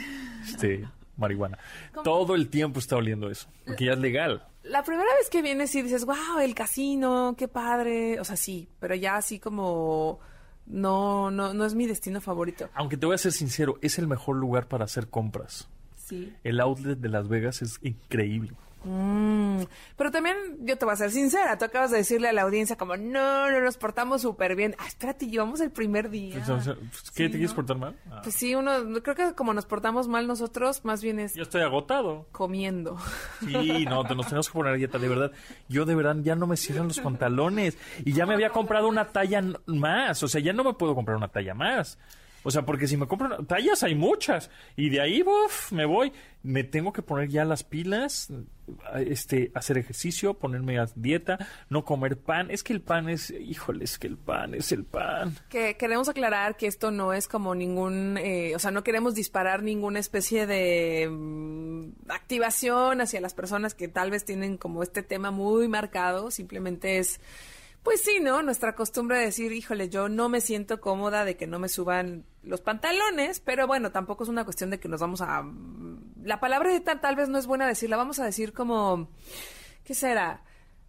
este, marihuana. Todo el tiempo está oliendo eso, porque ya es legal. La primera vez que vienes y dices, wow, el casino, qué padre. O sea, sí, pero ya así como no, no, no es mi destino favorito. Aunque te voy a ser sincero, es el mejor lugar para hacer compras. Sí. El outlet de Las Vegas es increíble. Mm, pero también yo te voy a ser sincera, tú acabas de decirle a la audiencia como, no, no nos portamos súper bien. Ah, espérate, llevamos el primer día. Pues, o sea, pues, ¿Qué Sí, te quieres portar mal? Ah, Pues sí, uno, creo que como nos portamos mal nosotros, más bien es Yo estoy agotado. comiendo. Sí, no, te nos tenemos que poner dieta, de verdad. Yo de verdad ya no me cierran los pantalones y ya me había comprado una talla más, o sea, ya no me puedo comprar una talla más. O sea, porque si me compro tallas hay muchas y de ahí uf, me voy, me tengo que poner ya las pilas, este, hacer ejercicio, ponerme a dieta, no comer pan. Es que el pan es, híjole, es que el pan es el pan. Que queremos aclarar que esto no es como ningún, eh, o sea, no queremos disparar ninguna especie de mm, activación hacia las personas que tal vez tienen como este tema muy marcado, simplemente es, pues sí, ¿no? Nuestra costumbre de decir, híjole, yo no me siento cómoda de que no me suban los pantalones, pero bueno, tampoco es una cuestión de que nos vamos a... La palabra de tal, tal vez no es buena decirla, vamos a decir como, ¿qué será?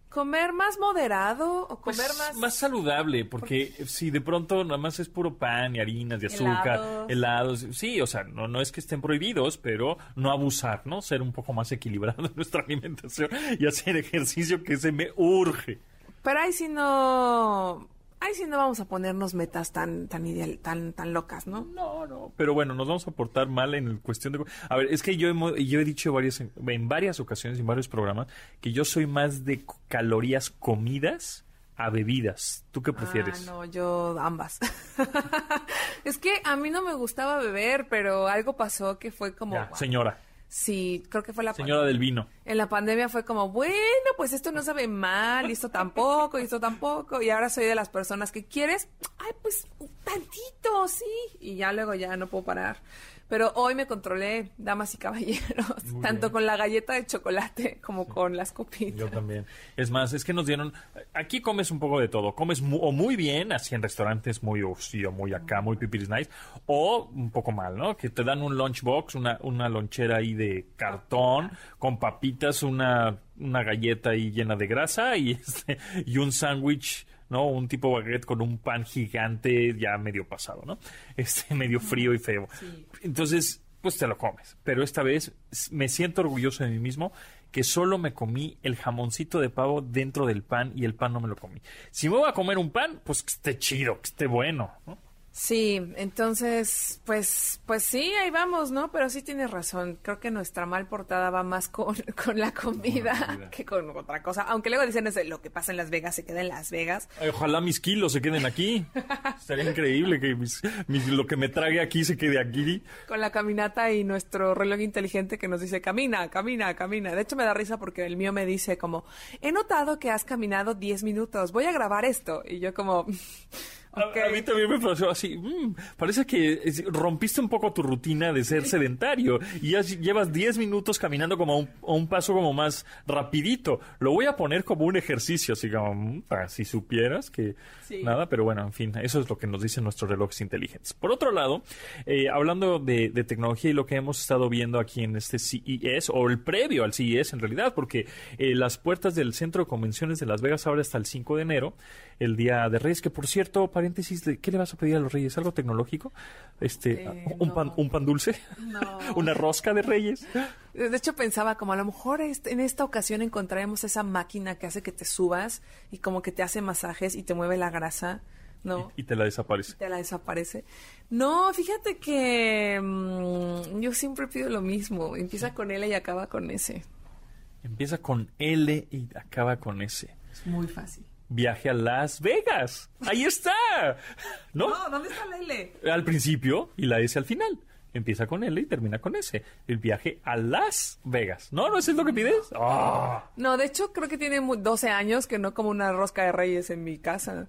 ¿Comer más moderado o Pues, comer más... más saludable, porque si de pronto nada más es puro pan y harinas y azúcar, Helados. helados, sí, o sea, no, no es que estén prohibidos, pero no abusar, ¿no? Ser un poco más equilibrado (laughs) en nuestra alimentación y hacer ejercicio que se me urge. Pero ahí sí no. Ahí sí no vamos a ponernos metas tan, tan ideal, tan, tan locas, ¿no? No, no. Pero bueno, nos vamos a portar mal en cuestión de... A ver, es que yo, hemo- yo he dicho varias, en varias ocasiones, en varios programas, que yo soy más de calorías comidas a bebidas. ¿Tú qué prefieres? Ah, no, yo ambas. (laughs) es que a mí no me gustaba beber, pero algo pasó que fue como. Ya, señora. Sí, creo que fue la Señora del vino. En la pandemia fue como, bueno, pues esto no sabe mal, y esto tampoco, y esto tampoco. Y ahora soy de las personas que quieres, ay, pues un tantito, sí. Y ya luego ya no puedo parar. Pero hoy me controlé, damas y caballeros, Muy tanto bien. con la galleta de chocolate como con las copitas. Yo también. Es más, es que nos dieron. Aquí comes un poco de todo. Comes mu- o muy bien, así en restaurantes muy, uf, sí, o muy acá, muy pipiris nice, o un poco mal, ¿no? Que te dan un lunchbox, una, una lonchera ahí de cartón, con papitas, una, una galleta ahí llena de grasa y, (laughs) este, y un sándwich. ¿No? Un tipo baguette con un pan gigante ya medio pasado, ¿no? (laughs) Este, medio frío y feo. Entonces, pues te lo comes. Pero esta vez me siento orgulloso de mí mismo que solo me comí el jamoncito de pavo dentro del pan y el pan no me lo comí. Si me voy a comer un pan, pues que esté chido, que esté bueno, ¿no? Sí, entonces, pues, pues sí, ahí vamos, ¿no? Pero sí tienes razón. Creo que nuestra mal portada va más con, (laughs) con la comida comida. que con otra cosa. Aunque luego dicen eso, lo que pasa en Las Vegas se queda en Las Vegas. Ay, Ojalá mis kilos se queden aquí. (laughs) Estaría increíble que mis- mis- lo que me trague aquí se quede aquí. Con la caminata y nuestro reloj inteligente que nos dice camina, camina, camina. De hecho me da risa porque el mío me dice como, he notado que has caminado 10 minutos, voy a grabar esto. Y yo como, (laughs) A- ok. A, mí también me pasó así. mm, parece que rompiste un poco tu rutina de ser sedentario y ya llevas 10 minutos caminando como a un, a un paso como más rapidito. Lo voy a poner como un ejercicio, así como mm, para si supieras que Sí. nada, pero bueno, en fin, eso es lo que nos dicen nuestros relojes inteligentes. Por otro lado, eh, hablando de, de tecnología y lo que hemos estado viendo aquí en este CES o el previo al CES en realidad, porque eh, las puertas del Centro de Convenciones de Las Vegas abren hasta el 5 de enero, el Día de Reyes, que por cierto, paréntesis, ¿de ¿qué le vas a pedir a los Reyes? ¿Algo tecnológico? Este, Eh, un, pan, un pan dulce, No. (laughs) una rosca de Reyes. De hecho pensaba como a lo mejor este- en esta ocasión encontraremos esa máquina que hace que te subas y como que te hace masajes y te mueve la grasa, ¿no? Y te la desaparece. te la desaparece. No, fíjate que mm, yo siempre pido lo mismo. Empieza con L y acaba con S. Empieza con L y acaba con S. Es muy fácil. Viaje a Las Vegas. Ahí está. ¿No? No, ¿dónde está la L? al principio y la S al final. Empieza con L y termina con S. El viaje a Las Vegas. ¿No? ¿No eso es lo que pides? No, de hecho creo que tiene mu- 12 años que no como una rosca de reyes en mi casa.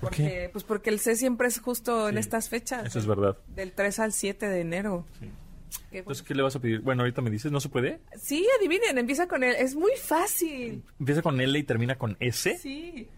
¿Por Porque, qué? Pues porque el C siempre es justo en Sí, estas fechas. Eso es verdad. Del 3 al 7 de enero. Qué Entonces, ¿qué le vas a pedir? Bueno, ahorita me dices, ¿no se puede? Sí, adivinen, empieza con él. Es muy fácil. Empieza con L y termina con S. Sí,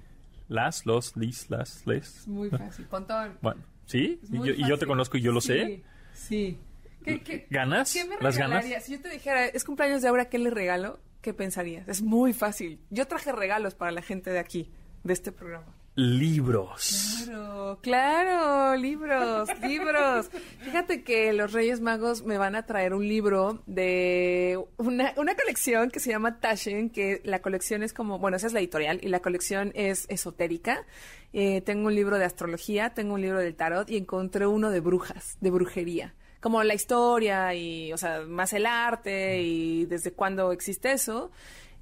Las, los, lis, las, les. es muy fácil. Pontón. Bueno, ¿sí? Y yo, y yo te conozco y yo lo sé. Sí. ¿Qué, qué, ¿Ganas? qué me ¿Las ganas? Si yo te dijera, es cumpleaños de Aura, ¿qué le regalo? ¿Qué pensarías? Es muy fácil. Yo traje regalos para la gente de aquí, de este programa. Libros. Claro, claro, libros, (laughs) libros. Fíjate que los Reyes Magos me van a traer un libro de una, una colección que se llama Taschen, que la colección es como, bueno, esa es la editorial y la colección es esotérica. Eh, tengo un libro de astrología, tengo un libro del tarot y encontré uno de brujas, de brujería como la historia y, o sea, más el arte y desde cuándo existe eso.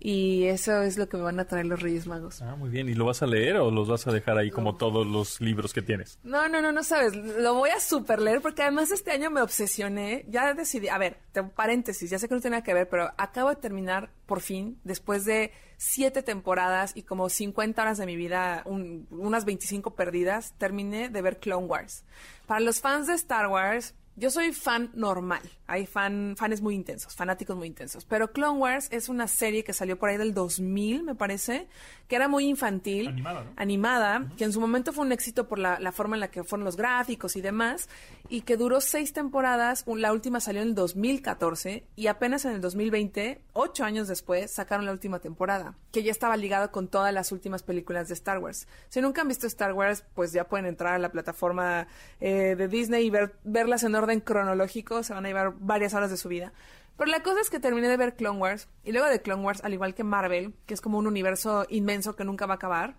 Y eso es lo que me van a traer los Reyes Magos. Ah, muy bien. ¿Y lo vas a leer o los vas a dejar ahí como todos los libros que tienes? No, no, no, no sabes. Lo voy a super leer porque además este año me obsesioné. Ya decidí, a ver, paréntesis, ya sé que no tiene nada que ver, pero acabo de terminar por fin, después de siete temporadas y como 50 horas de mi vida, unas 25 perdidas, terminé de ver Clone Wars. Para los fans de Star Wars, yo soy fan normal. Hay fan, fans muy intensos, fanáticos muy intensos. Pero Clone Wars es una serie que salió por ahí del 2000, me parece, que era muy infantil. Animada, ¿no? Animada, que en su momento fue un éxito por la, la, forma en la que fueron los gráficos y demás. Y que duró seis temporadas. La última salió en el 2014. Y apenas en el 2020, ocho años después, sacaron la última temporada. Que ya estaba ligado con todas las últimas películas de Star Wars. Si nunca han visto Star Wars, pues ya pueden entrar a la plataforma eh, de Disney y ver, verlas en orden cronológico. Se van a llevar varias horas de su vida. Pero la cosa es que terminé de ver Clone Wars y luego de Clone Wars, al igual que Marvel, que es como un universo inmenso que nunca va a acabar,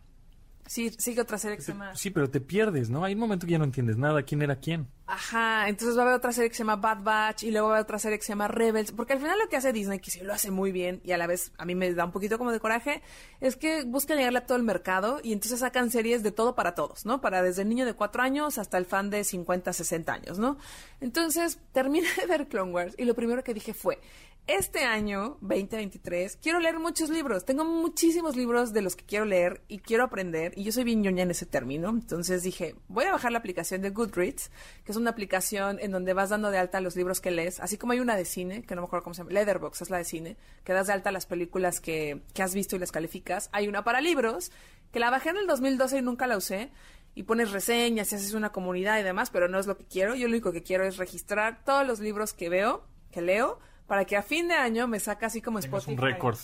sí, sigue otra serie que se llama... Sí, pero te pierdes, ¿no? Hay un momento que ya no entiendes nada, quién era quién. Ajá, entonces va a haber otra serie que se llama Bad Batch y luego va a haber otra serie que se llama Rebels, porque al final lo que hace Disney, que sí lo hace muy bien y a la vez a mí me da un poquito como de coraje, es que buscan llegarle a todo el mercado y entonces sacan series de todo para todos, ¿no? Para desde el niño de 4 años hasta el fan de 50, 60 años, ¿no? Entonces terminé de ver Clone Wars y lo primero que dije fue, este año, 2023, quiero leer muchos libros. Tengo muchísimos libros de los que quiero leer y quiero aprender. Y yo soy bien ñoña en ese término. Entonces dije, voy a bajar la aplicación de Goodreads, que es una aplicación en donde vas dando de alta los libros que lees. Así como hay una de cine, que no me acuerdo cómo se llama, Leatherbox es la de cine, que das de alta las películas que, que has visto y las calificas. Hay una para libros, que la bajé en el 2012 y nunca la usé y pones reseñas y haces una comunidad y demás, pero no es lo que quiero. Yo lo único que quiero es registrar todos los libros que veo, que leo, para que a fin de año me saca así como Tengas Spotify. un récord.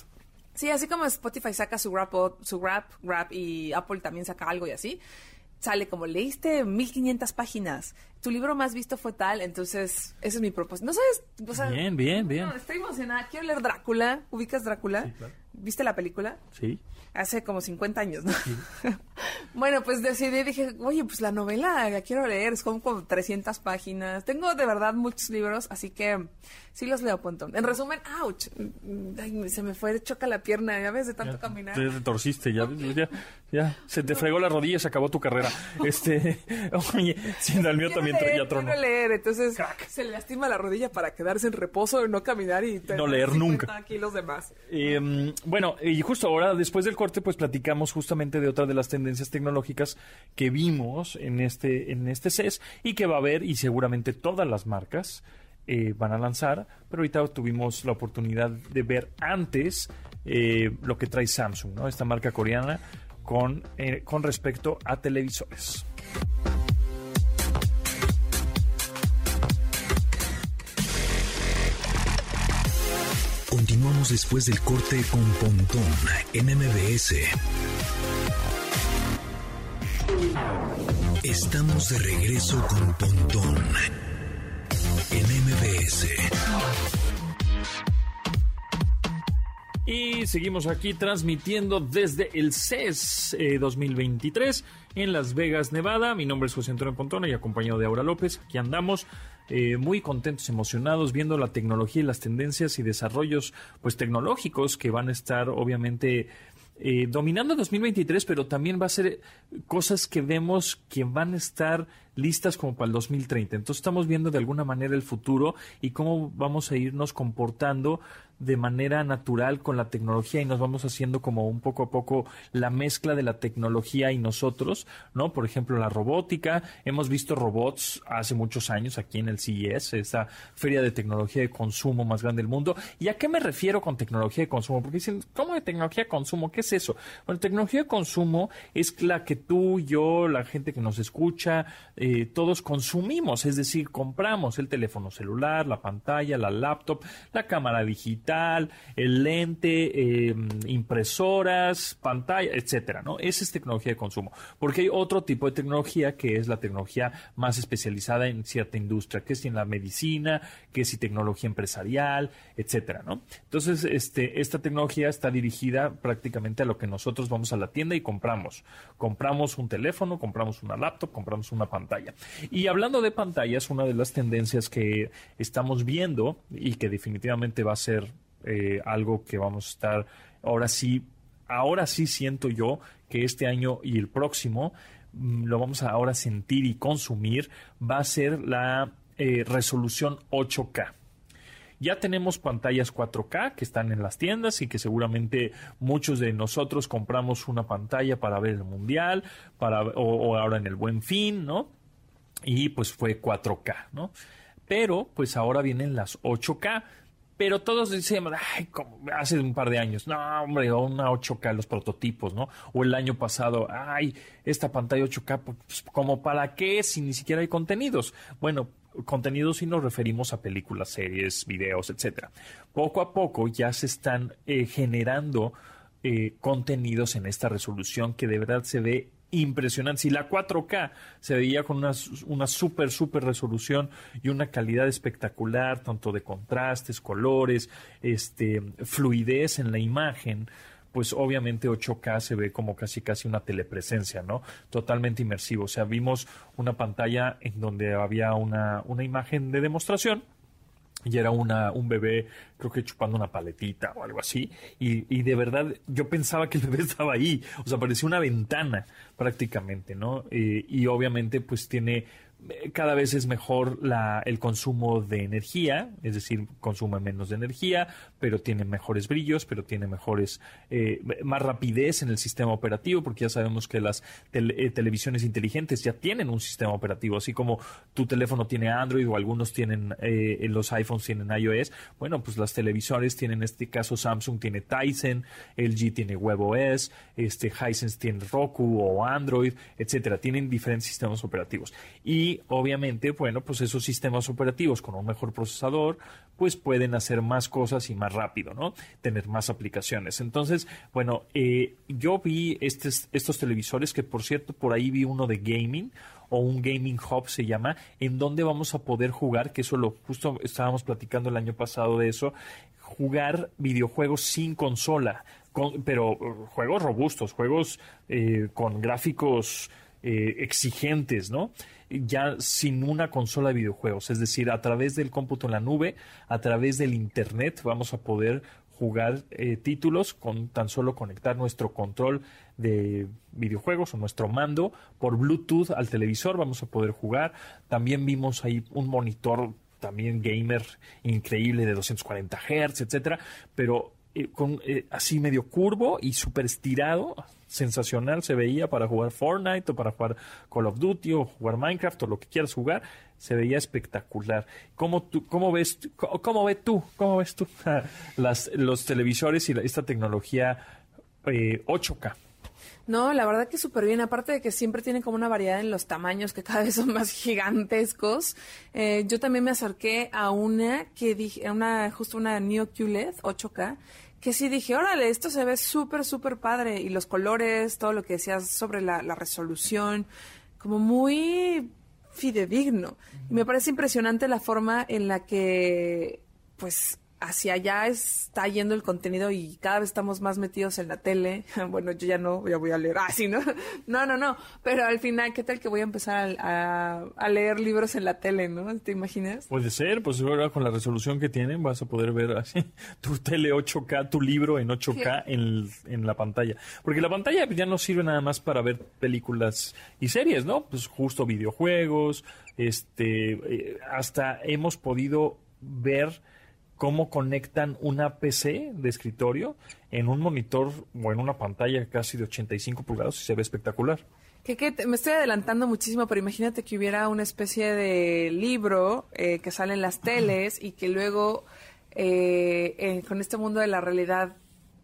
Sí, así como Spotify saca su rap, su rap, rap y Apple también saca algo y así. Sale como leíste 1500 páginas. Tu libro más visto fue tal, entonces ese es mi propósito. No sabes, o sea, Bien, bien, bien. no, estoy emocionada. Quiero leer Drácula. ¿Ubicas Drácula? Sí, claro. ¿Viste la película? Sí. Hace como 50 años, ¿no? (laughs) bueno, pues decidí, dije, oye, pues la novela la quiero leer, es como, como 300 páginas. Tengo de verdad muchos libros, así que sí los leo, Pontón. En resumen, ouch, Ay, se me fue, choca la pierna, ya ves, de tanto Ya caminar. Te retorciste, ya, ya, ya, se te fregó la rodilla y se acabó tu carrera. (laughs) Este, (laughs) oye, sí, el mío también leer, ya tronó. quiero leer, entonces Crack. se le lastima la rodilla para quedarse en reposo, no caminar y tener leer 50 nunca. kilos de más. Eh, bueno, y justo ahora, después del corte, pues platicamos justamente de otra de las tendencias tecnológicas que vimos en este, en este CES y que va a haber, y seguramente todas las marcas eh, van a lanzar, pero ahorita tuvimos la oportunidad de ver antes eh, lo que trae Samsung, ¿no? Esta marca coreana con, eh, con respecto a televisores. Continuamos después del corte con Pontón en MBS. Estamos de regreso con Pontón en MBS. Y seguimos aquí transmitiendo desde el CES eh, 2023 en Las Vegas, Nevada. Mi nombre es José Antonio Pontona y acompañado de Aura López. Aquí andamos eh, muy contentos, emocionados, viendo la tecnología y las tendencias y desarrollos pues tecnológicos que van a estar obviamente eh, dominando 2023, pero también va a ser cosas que vemos que van a estar listas como para el 2030. Entonces estamos viendo de alguna manera el futuro y cómo vamos a irnos comportando de manera natural con la tecnología y nos vamos haciendo como un poco a poco la mezcla de la tecnología y nosotros, ¿no? Por ejemplo, la robótica. Hemos visto robots hace muchos años aquí en el CES, esta feria de tecnología de consumo más grande del mundo. ¿Y a qué me refiero con tecnología de consumo? Porque dicen, ¿cómo de tecnología de consumo? ¿Qué es eso? Bueno, tecnología de consumo es la que tú, yo, la gente que nos escucha, eh, todos consumimos, es decir, compramos el teléfono celular, la pantalla, la laptop, la cámara digital, el lente, em, impresoras, pantalla, etcétera, ¿no? Esa es tecnología de consumo. Porque hay otro tipo de tecnología que es la tecnología más especializada en cierta industria, que es en la medicina, que es en tecnología empresarial, etcétera, ¿no? Entonces, este, esta tecnología está dirigida prácticamente a lo que nosotros vamos a la tienda y compramos. Compramos un teléfono, compramos una laptop, compramos una pantalla. Y hablando de pantallas, una de las tendencias que estamos viendo y que definitivamente va a ser eh, algo que vamos a estar ahora sí, ahora sí siento yo que este año y el próximo mm, lo vamos a ahora sentir y consumir, va a ser la eh, resolución 8K. Ya tenemos pantallas 4K que están en las tiendas y que seguramente muchos de nosotros compramos una pantalla para ver el mundial, para, o, ahora en el buen fin, ¿no? Y pues fue 4K, ¿no? Pero pues ahora vienen las 8K. Pero todos decíamos, ay, como hace un par de años, no, hombre, una 8K, los prototipos, ¿no? O el año pasado, ay, esta pantalla 8K, pues, ¿como para qué si ni siquiera hay contenidos? Bueno, contenidos y nos referimos a películas, series, videos, etcétera. Poco a poco ya se están eh, generando eh, contenidos en esta resolución que de verdad se ve impresionante. Si la 4K se veía con una, una super, super resolución y una calidad espectacular, tanto de contrastes, colores, este, fluidez en la imagen, pues obviamente 8K se ve como casi casi una telepresencia, ¿no? Totalmente inmersivo. O sea, vimos una pantalla en donde había una, una imagen de demostración y era una, un bebé, creo que chupando una paletita o algo así, y, y, de verdad yo pensaba que el bebé (laughs) estaba ahí, o sea, parecía una ventana prácticamente, ¿no? Eh, y obviamente pues tiene cada vez es mejor la, el consumo de energía, es decir, consume menos de energía, pero tiene mejores brillos, pero tiene mejores, eh, más rapidez en el sistema operativo, porque ya sabemos que las eh, televisiones inteligentes ya tienen un sistema operativo, así como tu teléfono tiene Android o algunos tienen, eh, los iPhones tienen iOS, bueno, pues las televisores tienen, en este caso Samsung tiene Tyson, LG tiene WebOS, este, Hisense tiene Roku o Android, etcétera, tienen diferentes sistemas operativos. Y obviamente, bueno, pues esos sistemas operativos con un mejor procesador, pues pueden hacer más cosas y más rápido, ¿no? Tener más aplicaciones. Entonces, bueno, eh, yo vi estos, estos televisores, que por cierto, por ahí vi uno de gaming, o un gaming hub se llama, en donde vamos a poder jugar, que eso lo justo estábamos platicando el año pasado de eso, jugar videojuegos sin consola, pero uh, juegos robustos, juegos eh, con gráficos eh, exigentes, ¿no? Ya sin una consola de videojuegos, es decir, a través del cómputo en la nube, a través del Internet, vamos a poder jugar eh, títulos con tan solo conectar nuestro control de videojuegos o nuestro mando por Bluetooth al televisor, vamos a poder jugar. También vimos ahí un monitor también gamer increíble de 240 Hz, etcétera, pero eh, con, eh, así medio curvo y súper estirado, sensacional se veía para jugar Fortnite o para jugar Call of Duty o jugar Minecraft o lo que quieras jugar, se veía espectacular. ¿Cómo, tú, cómo ves, cómo, ves tú, cómo ves tú (laughs) Las, los televisores y esta tecnología 8K? Eh, no, la verdad que súper bien. Aparte de que siempre tienen como una variedad en los tamaños que cada vez son más gigantescos. yo también me acerqué a una que dije, una, justo una Neo QLED 8K que sí dije, órale, esto se ve súper, súper padre. Y los colores, todo lo que decías sobre la, la resolución, como muy fidedigno. Y me parece impresionante la forma en la que, pues, hacia allá está yendo el contenido y cada vez estamos más metidos en la tele. (laughs) Bueno, yo ya no, ya voy a leer así, ¿no? (laughs) No, no, no. Pero al final, ¿qué tal que voy a empezar a, leer libros en la tele, ¿no? ¿Te imaginas? Puede ser, pues ahora con la resolución que tienen vas a poder ver así (laughs) tu tele 8K, tu libro en 8K en, en, la pantalla. Porque la pantalla ya no sirve nada más para ver películas y series, ¿no? Pues justo videojuegos, este, eh, hasta hemos podido ver cómo conectan una PC de escritorio en un monitor o en una pantalla casi de 85 pulgadas y se ve espectacular. Que, me estoy adelantando muchísimo, pero imagínate que hubiera una especie de libro eh, que sale en las teles y que luego eh, con este mundo de la realidad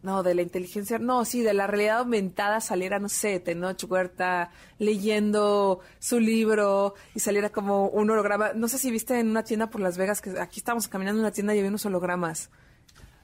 no, de la inteligencia, no, sí, de la realidad aumentada saliera, no sé, Tenoch Huerta leyendo su libro y saliera como un holograma. No sé si viste en una tienda por Las Vegas, que aquí estábamos caminando en una tienda y había unos hologramas.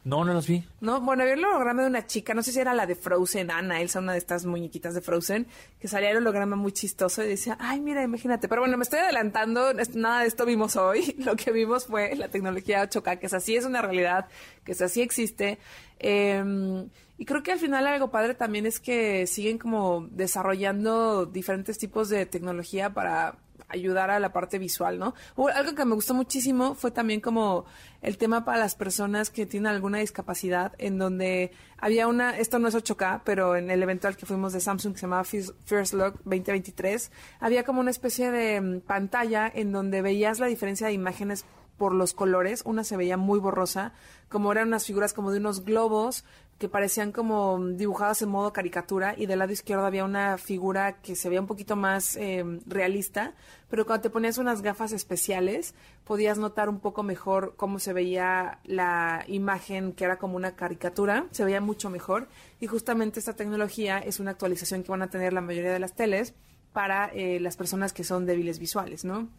No, no los vi. No, bueno, había el holograma de una chica, no sé si era la de Frozen, Ana, Elsa, una de estas muñequitas de Frozen, que salía el holograma muy chistoso y decía, ay, mira, imagínate. Pero bueno, me estoy adelantando, nada de esto vimos hoy. (laughs) Lo que vimos fue la tecnología 8K, que es así, es una realidad, que es así existe. Em, y creo que al final algo padre también es que siguen como desarrollando diferentes tipos de tecnología para ayudar a la parte visual, ¿no? algo que me gustó muchísimo fue también como el tema para las personas que tienen alguna discapacidad, en donde había una, esto no es 8K, pero en el evento al que fuimos de Samsung que se llamaba First Look 2023, había como una especie de mm, pantalla en donde veías la diferencia de imágenes por los colores, una se veía muy borrosa, como eran unas figuras como de unos globos que parecían como dibujadas en modo caricatura y del lado izquierdo había una figura que se veía un poquito más eh, realista, pero cuando te ponías unas gafas especiales podías notar un poco mejor cómo se veía la imagen que era como una caricatura, se veía mucho mejor y justamente esta tecnología es una actualización que van a tener la mayoría de las teles para eh, las personas que son débiles visuales, ¿no?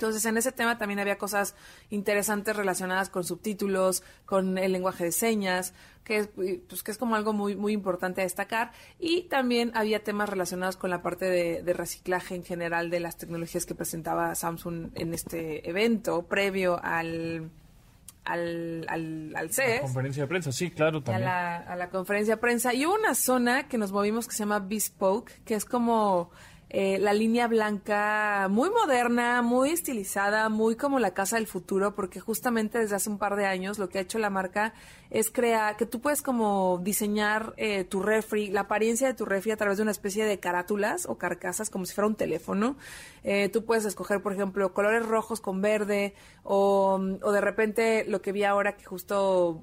Entonces, en ese tema también había cosas interesantes relacionadas con subtítulos, con el lenguaje de señas, que es, pues, que es como algo muy, muy importante a destacar. Y también había temas relacionados con la parte de, reciclaje en general de las tecnologías que presentaba Samsung en este evento previo al, al, al, al CES. La conferencia de prensa, sí, claro, también. A la, a la conferencia de prensa. Y hubo una zona que nos movimos que se llama Bespoke, que es como eh, la línea blanca muy moderna, muy estilizada, muy como la casa del futuro, porque justamente desde hace un par de años lo que ha hecho la marca es crear, que tú puedes como diseñar eh, tu refri, la apariencia de tu refri a través de una especie de carátulas o carcasas, como si fuera un teléfono. Eh, tú puedes escoger, por ejemplo, colores rojos con verde, o, o de repente lo que vi ahora, que justo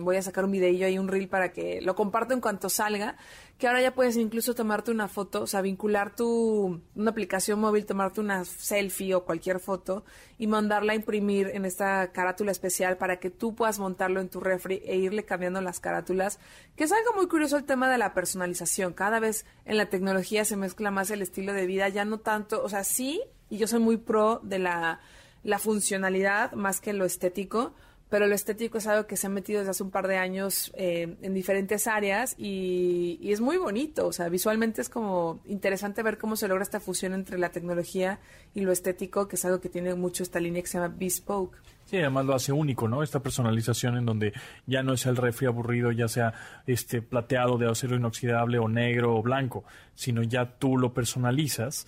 voy a sacar un videillo ahí, un reel para que lo comparto en cuanto salga, que ahora ya puedes incluso tomarte una foto, o sea, vincular tu, una aplicación móvil, tomarte una selfie o cualquier foto y mandarla a imprimir en esta carátula especial para que tú puedas montarlo en tu refri e irle cambiando las carátulas, que es algo muy curioso el tema de la personalización. Cada vez en la tecnología se mezcla más el estilo de vida, ya no tanto, o sea, sí, y yo soy muy pro de la, la funcionalidad más que lo estético, pero lo estético es algo que se ha metido desde hace un par de años eh, en diferentes áreas y, es muy bonito, o sea, visualmente es como interesante ver cómo se logra esta fusión entre la tecnología y lo estético, que es algo que tiene mucho esta línea que se llama Bespoke. Sí, además lo hace único, ¿no? Esta personalización en donde ya no es el refri aburrido, ya sea este plateado de acero inoxidable o negro o blanco, sino ya tú lo personalizas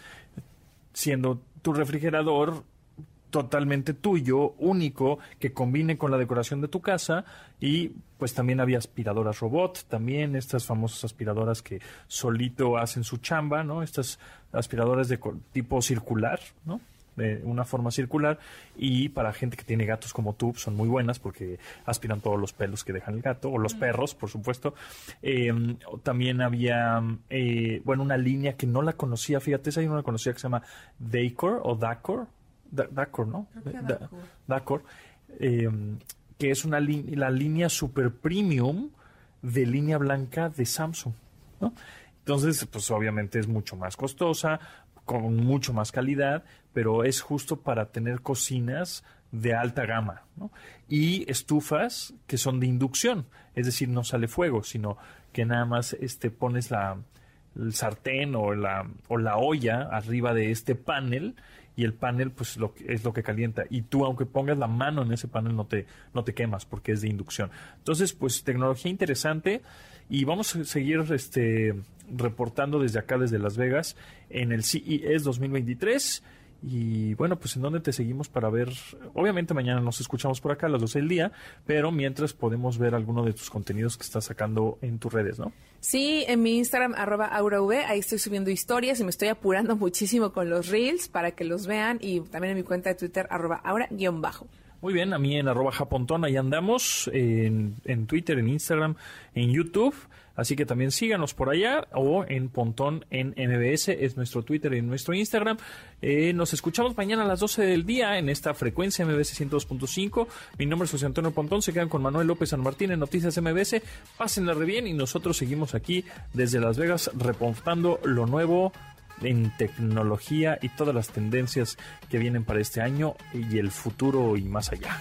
siendo tu refrigerador totalmente tuyo, único, que combine con la decoración de tu casa y pues también había aspiradoras robot, también estas famosas aspiradoras que solito hacen su chamba, ¿no? Estas aspiradoras de tipo circular, ¿no? de una forma circular y para gente que tiene gatos como tú son muy buenas porque aspiran todos los pelos que dejan el gato o los perros por supuesto em, también había eh, bueno una línea que no la conocía fíjate esa yo no la conocía que se llama Dacor o Dacor Dacor, ¿no? Dacor, em, que es una la línea super premium de línea blanca de Samsung, ¿no? Entonces, pues obviamente es mucho más costosa, con mucho más calidad, pero es justo para tener cocinas de alta gama, ¿no? Y estufas que son de inducción, es decir, no sale fuego, sino que nada más este, pones la, el sartén o la, o la olla arriba de este panel y el panel pues lo, es lo que calienta y tú aunque pongas la mano en ese panel no te, no te quemas porque es de inducción. Entonces pues tecnología interesante y vamos a seguir este, reportando desde acá, desde Las Vegas, en el CES 2023 y bueno, pues en dónde te seguimos para ver, obviamente mañana nos escuchamos por acá a las 12 del día, pero mientras podemos ver alguno de tus contenidos que estás sacando en tus redes, ¿no? Sí, en mi Instagram, arroba AuraV, ahí estoy subiendo historias y me estoy apurando muchísimo con los reels para que los vean y también en mi cuenta de Twitter, arroba aura-bajo. Muy bien, a mí en arroba japontón, ahí andamos, en, en Twitter, en Instagram, en YouTube. Así que también síganos por allá o en Pontón en MBS, es nuestro Twitter y nuestro Instagram. Eh, nos escuchamos mañana a las 12 del día en esta frecuencia MBS 102.5. Mi nombre es José Antonio Pontón, se quedan con Manuel López San Martín en Noticias MBS. Pásenla re bien y nosotros seguimos aquí desde Las Vegas reportando lo nuevo en tecnología y todas las tendencias que vienen para este año y el futuro y más allá.